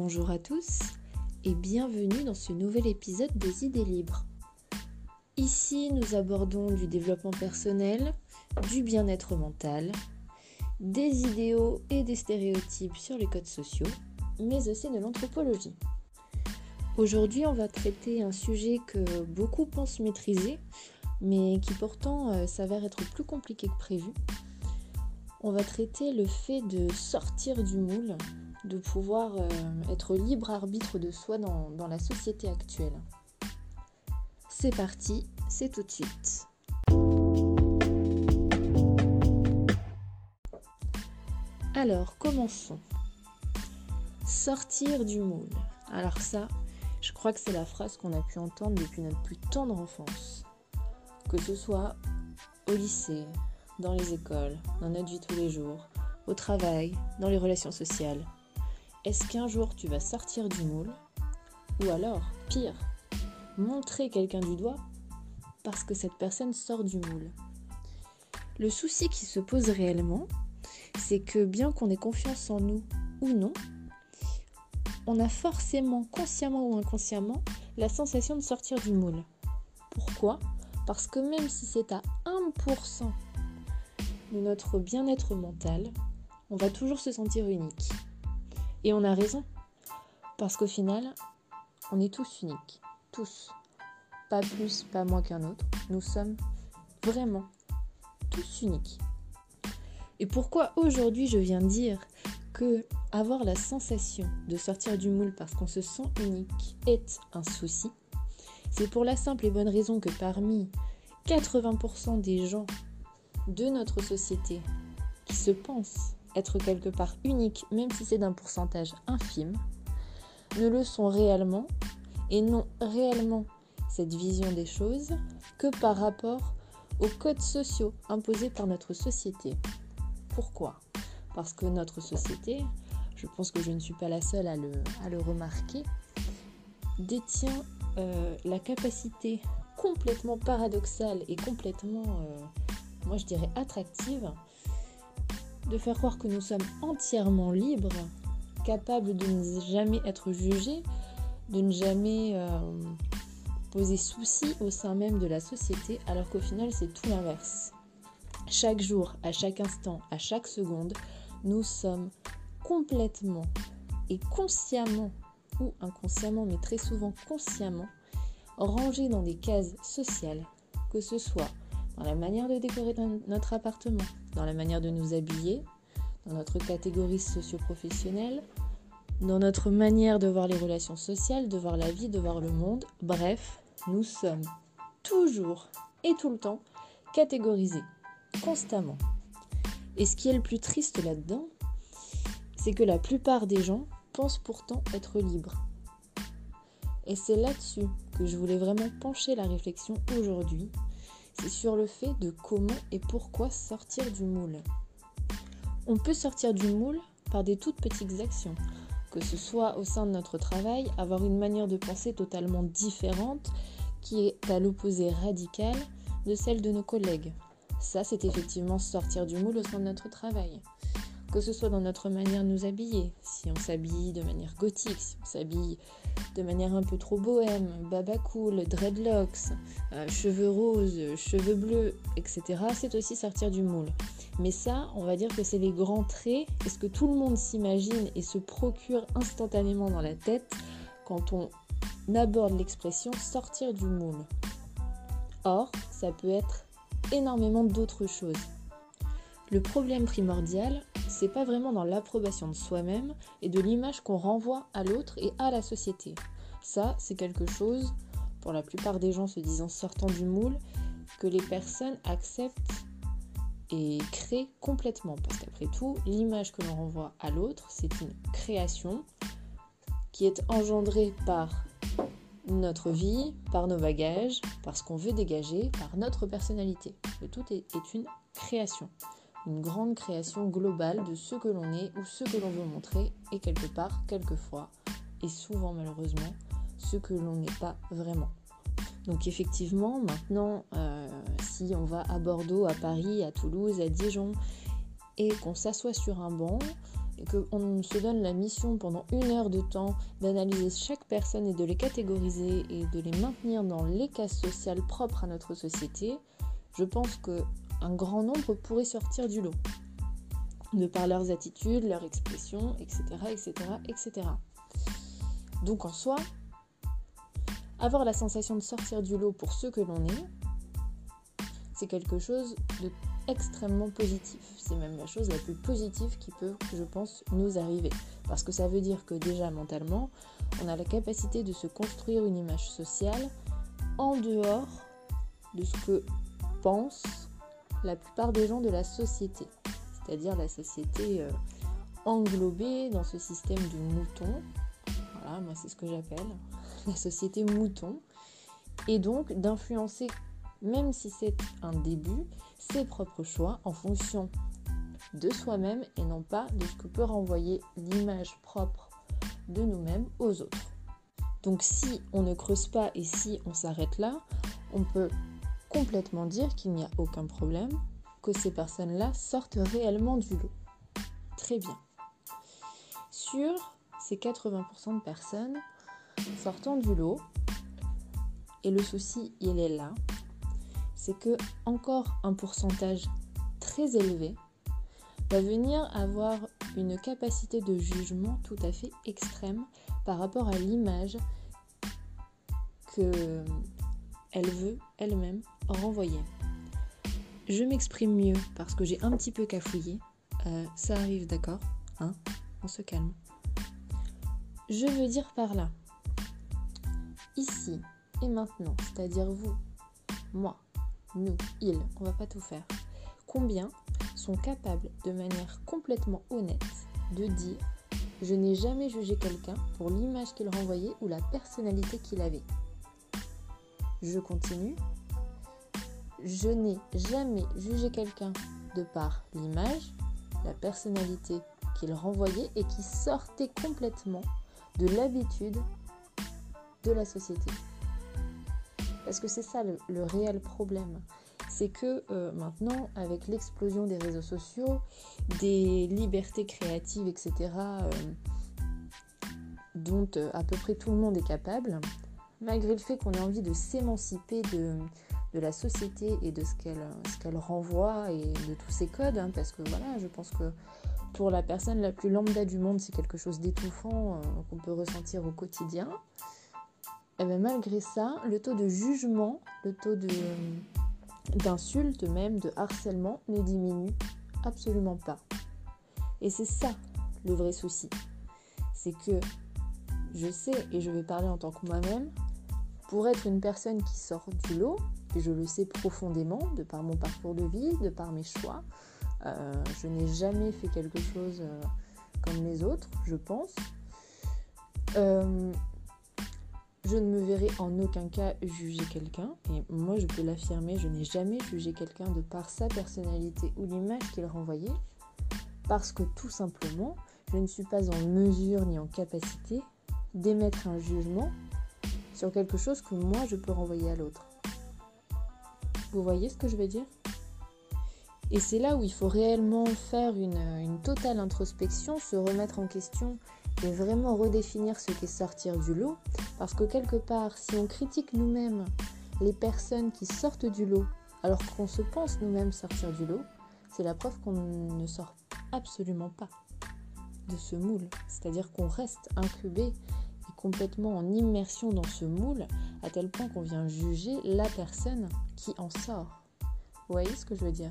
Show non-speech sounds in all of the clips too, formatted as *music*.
Bonjour à tous et bienvenue dans ce nouvel épisode des idées libres. Ici, nous abordons du développement personnel, du bien-être mental, des idéaux et des stéréotypes sur les codes sociaux, mais aussi de l'anthropologie. Aujourd'hui, on va traiter un sujet que beaucoup pensent maîtriser, mais qui pourtant euh, s'avère être plus compliqué que prévu. On va traiter le fait de sortir du moule, de pouvoir euh, être libre arbitre de soi dans, dans la société actuelle. C'est parti, c'est tout de suite. Alors, commençons. Sortir du moule. Alors ça, je crois que c'est la phrase qu'on a pu entendre depuis notre plus tendre enfance. Que ce soit au lycée, dans les écoles, dans notre vie tous les jours, au travail, dans les relations sociales. Est-ce qu'un jour tu vas sortir du moule Ou alors, pire, montrer quelqu'un du doigt parce que cette personne sort du moule? Le souci qui se pose réellement, c'est que bien qu'on ait confiance en nous ou non, on a forcément, consciemment ou inconsciemment, la sensation de sortir du moule. Pourquoi? Parce que même si c'est à 1% de notre bien-être mental, on va toujours se sentir unique. Et on a raison. Parce qu'au final, on est tous uniques. Tous. Pas plus, pas moins qu'un autre. Nous sommes vraiment tous uniques. Et pourquoi aujourd'hui je viens dire que avoir la sensation de sortir du moule parce qu'on se sent unique est un souci? C'est pour la simple et bonne raison que parmi 80% des gens de notre société qui se pensent quelque part uniques, même si c'est d'un pourcentage infime, ne le sont réellement et n'ont réellement cette vision des choses que par rapport aux codes sociaux imposés par notre société. Pourquoi? Parce que notre société, je pense que je ne suis pas la seule à le, à le remarquer, détient euh, la capacité complètement paradoxale et complètement euh, moi je dirais attractive, de faire croire que nous sommes entièrement libres, capables de ne jamais être jugés, de ne jamais euh, poser souci au sein même de la société, alors qu'au final c'est tout l'inverse. Chaque jour, à chaque instant, à chaque seconde, nous sommes complètement et consciemment, ou inconsciemment, mais très souvent consciemment, rangés dans des cases sociales, que ce soit dans la manière de décorer notre appartement, dans la manière de nous habiller, dans notre catégorie socio-professionnelle, dans notre manière de voir les relations sociales, de voir la vie, de voir le monde. Bref, nous sommes toujours et tout le temps catégorisés, constamment. Et ce qui est le plus triste là-dedans, c'est que la plupart des gens pensent pourtant être libres. Et c'est là-dessus que je voulais vraiment pencher la réflexion aujourd'hui sur le fait de comment et pourquoi sortir du moule. On peut sortir du moule par des toutes petites actions, que ce soit au sein de notre travail, avoir une manière de penser totalement différente qui est à l'opposé radical de celle de nos collègues. Ça, c'est effectivement sortir du moule au sein de notre travail que ce soit dans notre manière de nous habiller, si on s'habille de manière gothique, si on s'habille de manière un peu trop bohème, baba cool, dreadlocks, euh, cheveux roses, cheveux bleus, etc., c'est aussi sortir du moule. Mais ça, on va dire que c'est les grands traits, est ce que tout le monde s'imagine et se procure instantanément dans la tête quand on aborde l'expression sortir du moule. Or, ça peut être énormément d'autres choses. Le problème primordial, c'est pas vraiment dans l'approbation de soi-même et de l'image qu'on renvoie à l'autre et à la société. Ça, c'est quelque chose, pour la plupart des gens se disant sortant du moule, que les personnes acceptent et créent complètement. Parce qu'après tout, l'image que l'on renvoie à l'autre, c'est une création qui est engendrée par notre vie, par nos bagages, par ce qu'on veut dégager, par notre personnalité. Le tout est, est une création une grande création globale de ce que l'on est ou ce que l'on veut montrer et quelque part, quelquefois, et souvent malheureusement, ce que l'on n'est pas vraiment. Donc effectivement, maintenant, euh, si on va à Bordeaux, à Paris, à Toulouse, à Dijon, et qu'on s'assoit sur un banc, et qu'on se donne la mission pendant une heure de temps d'analyser chaque personne et de les catégoriser et de les maintenir dans les cases sociales propres à notre société, je pense qu'un grand nombre pourrait sortir du lot. De par leurs attitudes, leurs expressions, etc. etc., etc. Donc en soi, avoir la sensation de sortir du lot pour ceux que l'on est, c'est quelque chose de extrêmement positif. C'est même la chose la plus positive qui peut, je pense, nous arriver. Parce que ça veut dire que déjà mentalement, on a la capacité de se construire une image sociale en dehors de ce que pensent la plupart des gens de la société. C'est-à-dire la société euh, englobée dans ce système du mouton. Voilà, moi c'est ce que j'appelle *laughs* la société mouton. Et donc d'influencer même si c'est un début, ses propres choix en fonction de soi-même et non pas de ce que peut renvoyer l'image propre de nous-mêmes aux autres. Donc si on ne creuse pas et si on s'arrête là, on peut complètement dire qu'il n'y a aucun problème, que ces personnes-là sortent réellement du lot. Très bien. Sur ces 80% de personnes sortant du lot, et le souci, il est là, c'est que encore un pourcentage très élevé va venir avoir une capacité de jugement tout à fait extrême par rapport à l'image que elle veut elle-même renvoyer. Je m'exprime mieux parce que j'ai un petit peu cafouillé. Euh, ça arrive, d'accord hein On se calme. Je veux dire par là, ici et maintenant, c'est-à-dire vous, moi, nous, ils, on va pas tout faire. Combien sont capables de manière complètement honnête de dire je n'ai jamais jugé quelqu'un pour l'image qu'il renvoyait ou la personnalité qu'il avait. Je continue. Je n'ai jamais jugé quelqu'un de par l'image, la personnalité qu'il renvoyait et qui sortait complètement de l'habitude de la société. Parce que c'est ça le, réel problème. C'est que euh, maintenant, avec l'explosion des réseaux sociaux, des libertés créatives, etc., euh, dont euh, à peu près tout le monde est capable, malgré le fait qu'on ait envie de s'émanciper de, la société et de ce qu'elle renvoie et de tous ses codes, hein, parce que voilà, je pense que pour la personne la plus lambda du monde, c'est quelque chose d'étouffant qu'on peut ressentir au quotidien. Et eh bien malgré ça, le taux de jugement, le taux d'insulte même, de harcèlement ne diminue absolument pas. Et c'est ça le vrai souci. C'est que je sais, et je vais parler en tant que moi-même, pour être une personne qui sort du lot, je le sais profondément de par mon parcours de vie, de par mes choix, euh, je n'ai jamais fait quelque chose euh, comme les autres, je pense. Euh, je ne me verrai en aucun cas juger quelqu'un. Et moi, je peux l'affirmer, je n'ai jamais jugé quelqu'un de par sa personnalité ou l'image qu'il renvoyait. Parce que tout simplement, je ne suis pas en mesure ni en capacité d'émettre un jugement sur quelque chose que moi, je peux renvoyer à l'autre. Vous voyez ce que je veux dire? Et c'est là où il faut réellement faire une, totale introspection, se remettre en question et vraiment redéfinir ce qu'est sortir du lot. Parce que quelque part, si on critique nous-mêmes les personnes qui sortent du lot, alors qu'on se pense nous-mêmes sortir du lot, c'est la preuve qu'on ne sort absolument pas de ce moule. C'est-à-dire qu'on reste incubé et complètement en immersion dans ce moule, à tel point qu'on vient juger la personne qui en sort. Vous voyez ce que je veux dire?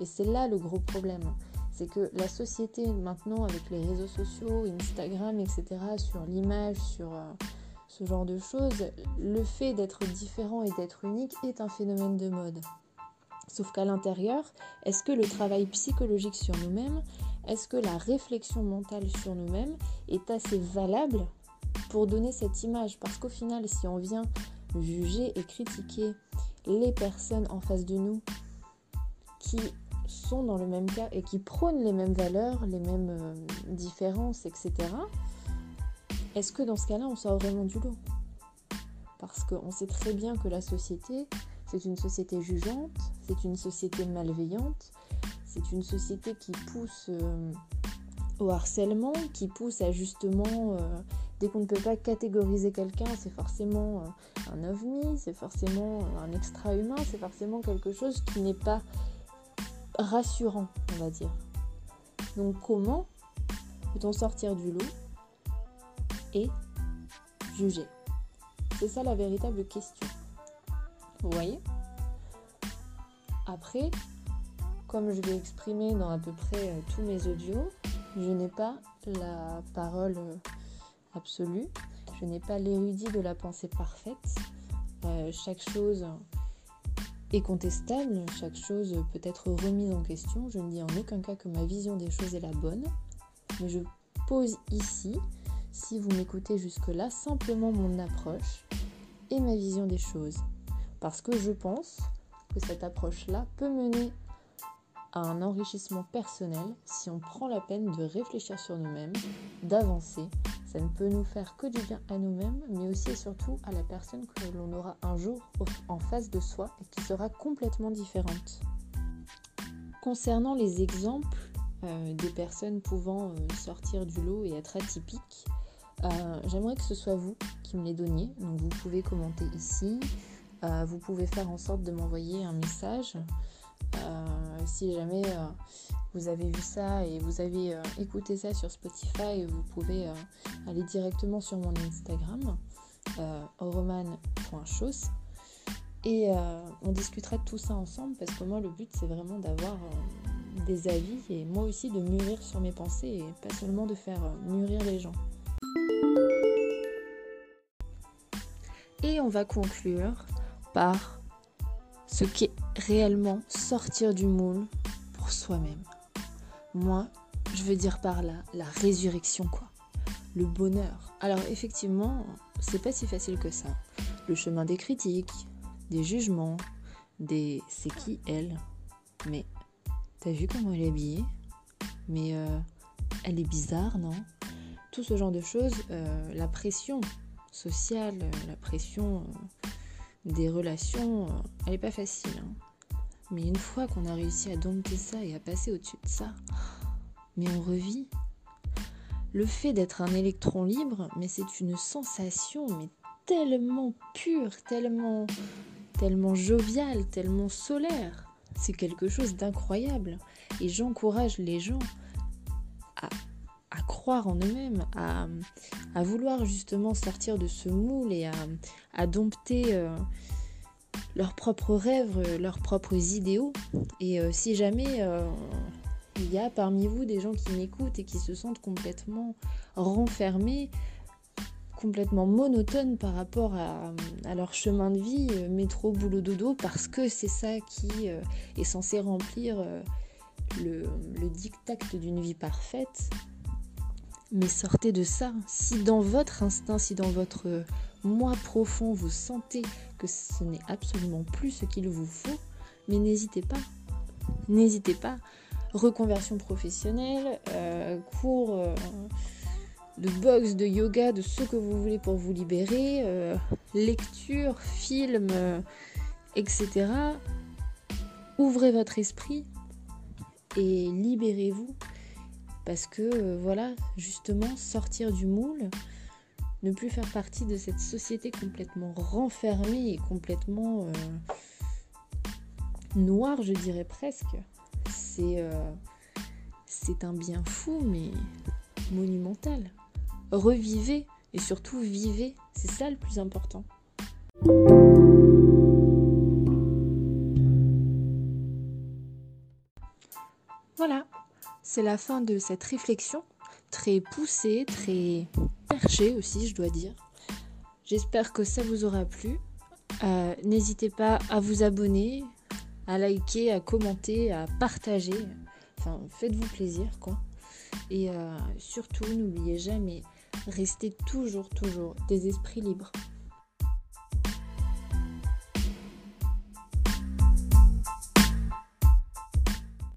Et c'est là le gros problème c'est que la société maintenant avec les réseaux sociaux, Instagram, etc., sur l'image, sur euh, ce genre de choses, le fait d'être différent et d'être unique est un phénomène de mode. Sauf qu'à l'intérieur, est-ce que le travail psychologique sur nous-mêmes, est-ce que la réflexion mentale sur nous-mêmes est assez valable pour donner cette image? Parce qu'au final, si on vient juger et critiquer les personnes en face de nous qui sont dans le même cas et qui prônent les mêmes valeurs, les mêmes euh, différences, etc., est-ce que dans ce cas-là, on sort vraiment du lot? Parce qu'on sait très bien que la société, c'est une société jugeante, c'est une société malveillante, c'est une société qui pousse euh, au harcèlement, qui pousse à justement, euh, dès qu'on ne peut pas catégoriser quelqu'un, c'est forcément euh, un ovni, c'est forcément un extra-humain, c'est forcément quelque chose qui n'est pas rassurant, on va dire. Donc comment peut-on sortir du lot et juger? C'est ça la véritable question. Vous voyez? Après, comme je l'ai exprimé dans à peu près euh, tous mes audios, je n'ai pas la parole euh, absolue, je n'ai pas l'érudit de la pensée parfaite. Euh, chaque chose est contestable, chaque chose peut être remise en question. Je ne dis en aucun cas que ma vision des choses est la bonne, mais je pose ici, si vous m'écoutez jusque-là, simplement mon approche et ma vision des choses. Parce que je pense que cette approche-là peut mener à un enrichissement personnel si on prend la peine de réfléchir sur nous-mêmes, d'avancer. Ça ne peut nous faire que du bien à nous-mêmes, mais aussi et surtout à la personne que l'on aura un jour en face de soi et qui sera complètement différente. Concernant les exemples euh, des personnes pouvant euh, sortir du lot et être atypiques, euh, j'aimerais que ce soit vous qui me les donniez. Donc vous pouvez commenter ici, vous pouvez faire en sorte de m'envoyer un message. Si jamais euh, vous avez vu ça et vous avez euh, écouté ça sur Spotify, vous pouvez aller directement sur mon Instagram, roman.chos. Et on discutera de tout ça ensemble parce que moi le but c'est vraiment d'avoir des avis et moi aussi de mûrir sur mes pensées et pas seulement de faire mûrir les gens. Et on va conclure par ce qu'est réellement sortir du moule pour soi-même. Moi, je veux dire par là la résurrection quoi. Le bonheur. Alors effectivement, c'est pas si facile que ça. Le chemin des critiques, des jugements, des c'est qui elle. Mais t'as vu comment elle est habillée? Mais euh, elle est bizarre, non? Tout ce genre de choses, euh, la pression sociale, la pression des relations, elle est pas facile. Hein. Mais une fois qu'on a réussi à dompter ça et à passer au-dessus de ça, mais on revit. Le fait d'être un électron libre, mais c'est une sensation mais tellement pure, tellement tellement joviale, tellement solaire. C'est quelque chose d'incroyable et j'encourage les gens à à croire en eux-mêmes, à, vouloir justement sortir de ce moule et à, dompter euh, leurs propres rêves, leurs propres idéaux. Et euh, si jamais euh, il y a parmi vous des gens qui m'écoutent et qui se sentent complètement renfermés, complètement monotones par rapport à, leur chemin de vie, métro, boulot, dodo, parce que c'est ça qui est censé remplir le, le d'une vie parfaite, mais sortez de ça. Si dans votre instinct, si dans votre moi profond, vous sentez que ce n'est absolument plus ce qu'il vous faut, mais n'hésitez pas. N'hésitez pas. Reconversion professionnelle, euh, cours euh, de boxe, de yoga, de ce que vous voulez pour vous libérer, euh, lecture, film, etc. Ouvrez votre esprit et libérez-vous parce que euh, voilà, justement, sortir du moule, ne plus faire partie de cette société complètement renfermée et complètement euh, noire, je dirais presque, euh, c'est un bien fou, mais monumental. Revivez et surtout vivez, c'est ça le plus important. C'est la fin de cette réflexion, très poussée, très perchée aussi, je dois dire. J'espère que ça vous aura plu. Euh, n'hésitez pas à vous abonner, à liker, à commenter, à partager. Enfin, faites-vous plaisir, quoi. Et euh, surtout, n'oubliez jamais, restez toujours, toujours des esprits libres.